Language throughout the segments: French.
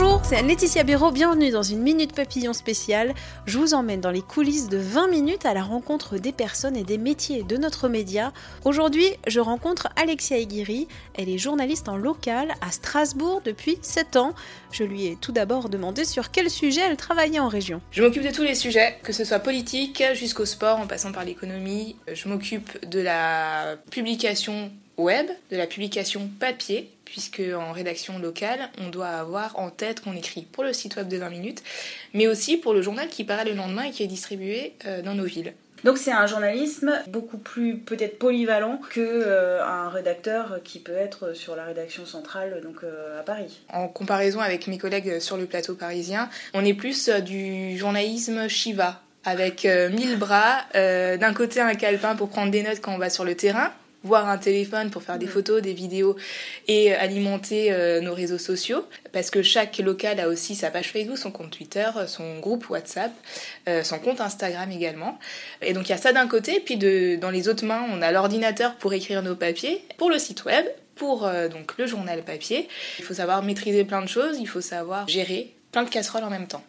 Bonjour, c'est Laetitia Béraud, bienvenue dans une Minute Papillon spéciale. Je vous emmène dans les coulisses de 20 minutes à la rencontre des personnes et des métiers de notre média. Aujourd'hui, je rencontre Alexia Aguirre, elle est journaliste en local à Strasbourg depuis 7 ans. Je lui ai tout d'abord demandé sur quel sujet elle travaillait en région. Je m'occupe de tous les sujets, que ce soit politique jusqu'au sport en passant par l'économie. Je m'occupe de la publication web, de la publication papier, puisque en rédaction locale, on doit avoir en tête qu'on écrit pour le site web de 20 minutes, mais aussi pour le journal qui paraît le lendemain et qui est distribué euh, dans nos villes. Donc c'est un journalisme beaucoup plus peut-être polyvalent que euh, un rédacteur qui peut être sur la rédaction centrale donc euh, à Paris. En comparaison avec mes collègues sur le plateau parisien, on est plus du journalisme Shiva avec euh, mille bras, d'un côté un calepin pour prendre des notes quand on va sur le terrain, voir un téléphone pour faire des photos, des vidéos et euh, alimenter euh, nos réseaux sociaux parce que chaque local a aussi sa page Facebook, son compte Twitter, euh, son groupe WhatsApp, euh, son compte Instagram également. Et donc il y a ça d'un côté, puis de, dans les autres mains, on a l'ordinateur pour écrire nos papiers, pour le site web, pour euh, donc le journal papier. Il faut savoir maîtriser plein de choses, il faut savoir gérer plein de casseroles en même temps.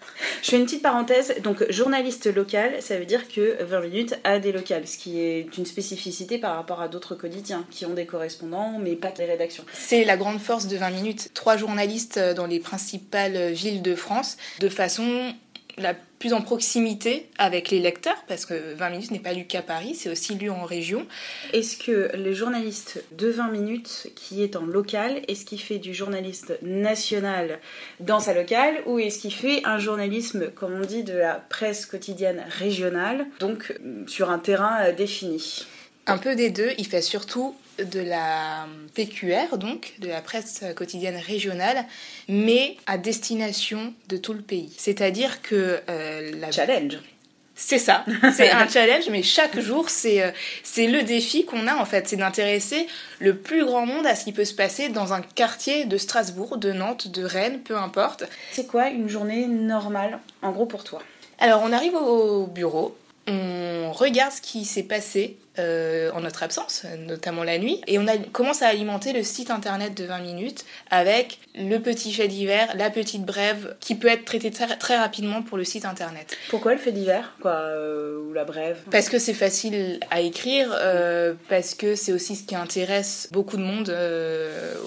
Je fais une petite parenthèse, donc journaliste local, ça veut dire que 20 minutes a des locales, ce qui est une spécificité par rapport à d'autres quotidiens qui ont des correspondants mais pas que les rédactions. C'est la grande force de 20 minutes. Trois journalistes euh, dans les principales villes de France, de façon la plus en proximité avec les lecteurs, parce que 20 minutes n'est pas lu qu'à Paris, c'est aussi lu en région. Est-ce que le journaliste de 20 minutes qui est en local, est-ce qu'il fait du journaliste national dans sa locale ou est-ce qu'il fait un journalisme, comme on dit, de la presse quotidienne régionale, donc euh, sur un terrain euh, défini? Un peu des deux, il fait surtout de la PQR, donc de la presse quotidienne régionale, mais à destination de tout le pays. C'est-à-dire que euh, la Challenge. C'est ça, c'est un challenge, mais chaque jour, c'est euh, c'est le défi qu'on a en fait, c'est d'intéresser le plus grand monde à ce qui peut se passer dans un quartier de Strasbourg, de Nantes, de Rennes, peu importe. C'est quoi une journée normale, en gros pour toi? Alors on arrive au bureau, on regarde ce qui s'est passé euh, en notre absence, notamment la nuit, et on a, commence à alimenter le site internet de 20 minutes avec le petit fait divers, la petite brève, qui peut être traitée très, très rapidement pour le site internet. Pourquoi le fait divers quoi, euh, Ou la brève? Parce que c'est facile à écrire, euh, parce que c'est aussi ce qui intéresse beaucoup de monde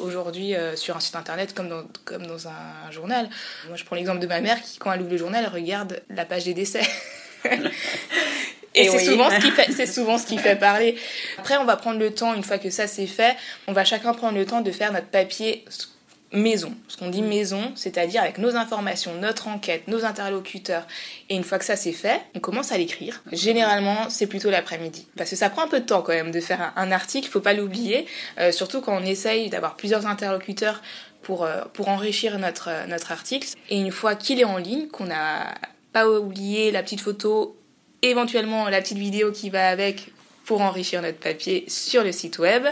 aujourd'hui sur un site internet comme dans, comme dans un journal. Moi, je prends l'exemple de ma mère qui, quand elle ouvre le journal, regarde la page des décès. Et, Et c'est oui. souvent, ce qui fait, c'est souvent ce qui fait parler. Après, on va prendre le temps, une fois que ça c'est fait, on va chacun prendre le temps de faire notre papier maison. Ce qu'on dit maison, c'est-à-dire avec nos informations, notre enquête, nos interlocuteurs. Et une fois que ça c'est fait, on commence à l'écrire. Généralement, c'est plutôt l'après-midi. Parce que ça prend un peu de temps quand même de faire un, article, faut pas l'oublier. Euh, surtout quand on essaye d'avoir plusieurs interlocuteurs pour, euh, pour enrichir notre, euh, notre article. Et une fois qu'il est en ligne, qu'on n'a pas oublié la petite photo, éventuellement la petite vidéo qui va avec pour enrichir notre papier sur le site web.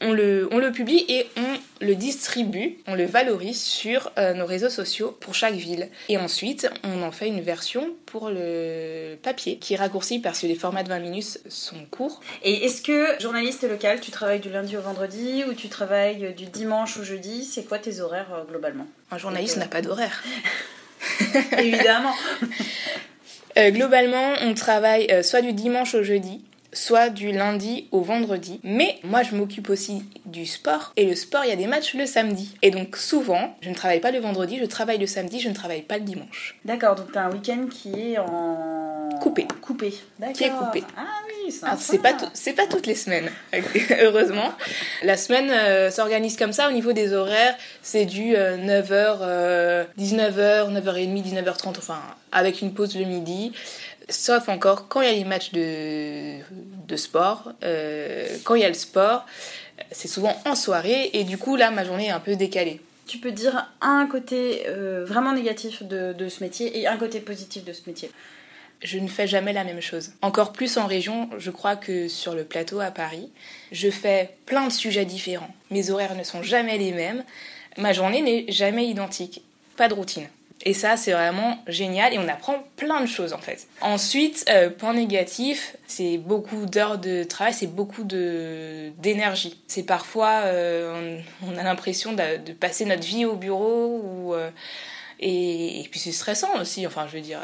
On le, on le publie et on le distribue, on le valorise sur euh, nos réseaux sociaux pour chaque ville. Et ensuite, on en fait une version pour le papier qui est raccourci parce que les formats de 20 minutes sont courts. Et est-ce que, journaliste local, tu travailles du lundi au vendredi ou tu travailles du dimanche au jeudi? C'est quoi tes horaires euh, globalement? Un journaliste n'a pas d'horaire. Évidemment Euh, globalement, on travaille euh, soit du dimanche au jeudi, soit du lundi au vendredi. Mais moi, je m'occupe aussi du sport. Et le sport, il y a des matchs le samedi. Et donc, souvent, je ne travaille pas le vendredi, je travaille le samedi, je ne travaille pas le dimanche. D'accord, donc t'as un week-end qui est en... Coupé. Coupé, d'accord. Qui est coupé. Ah oui, c'est Alors, c'est pas, c'est pas toutes les semaines, heureusement. La semaine euh, s'organise comme ça au niveau des horaires. C'est du 9h, 19h, 9h30, 19h30, enfin, avec une pause le midi. Sauf encore quand il y a les matchs de, de sport. Euh, quand il y a le sport, c'est souvent en soirée et du coup là ma journée est un peu décalée. Tu peux dire un côté euh, vraiment négatif de, de ce métier et un côté positif de ce métier je ne fais jamais la même chose. Encore plus en région, je crois que sur le plateau à Paris, je fais plein de sujets différents. Mes horaires ne sont jamais les mêmes. Ma journée n'est jamais identique. Pas de routine. Et ça, c'est vraiment génial et on apprend plein de choses en fait. Ensuite, euh, point négatif, c'est beaucoup d'heures de travail, c'est beaucoup d'énergie. C'est parfois, euh, on, a l'impression de, passer notre vie au bureau euh, et, puis c'est stressant aussi. Enfin, je veux dire,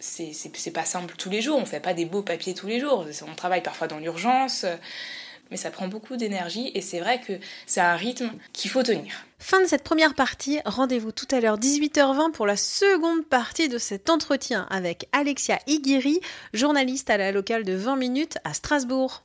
c'est pas simple tous les jours. On fait pas des beaux papiers tous les jours. On travaille parfois dans l'urgence mais ça prend beaucoup d'énergie et c'est vrai que c'est un rythme qu'il faut tenir. Fin de cette première partie, rendez-vous tout à l'heure 18h20 pour la seconde partie de cet entretien avec Alexia Iguiri, journaliste à la locale de 20 minutes à Strasbourg.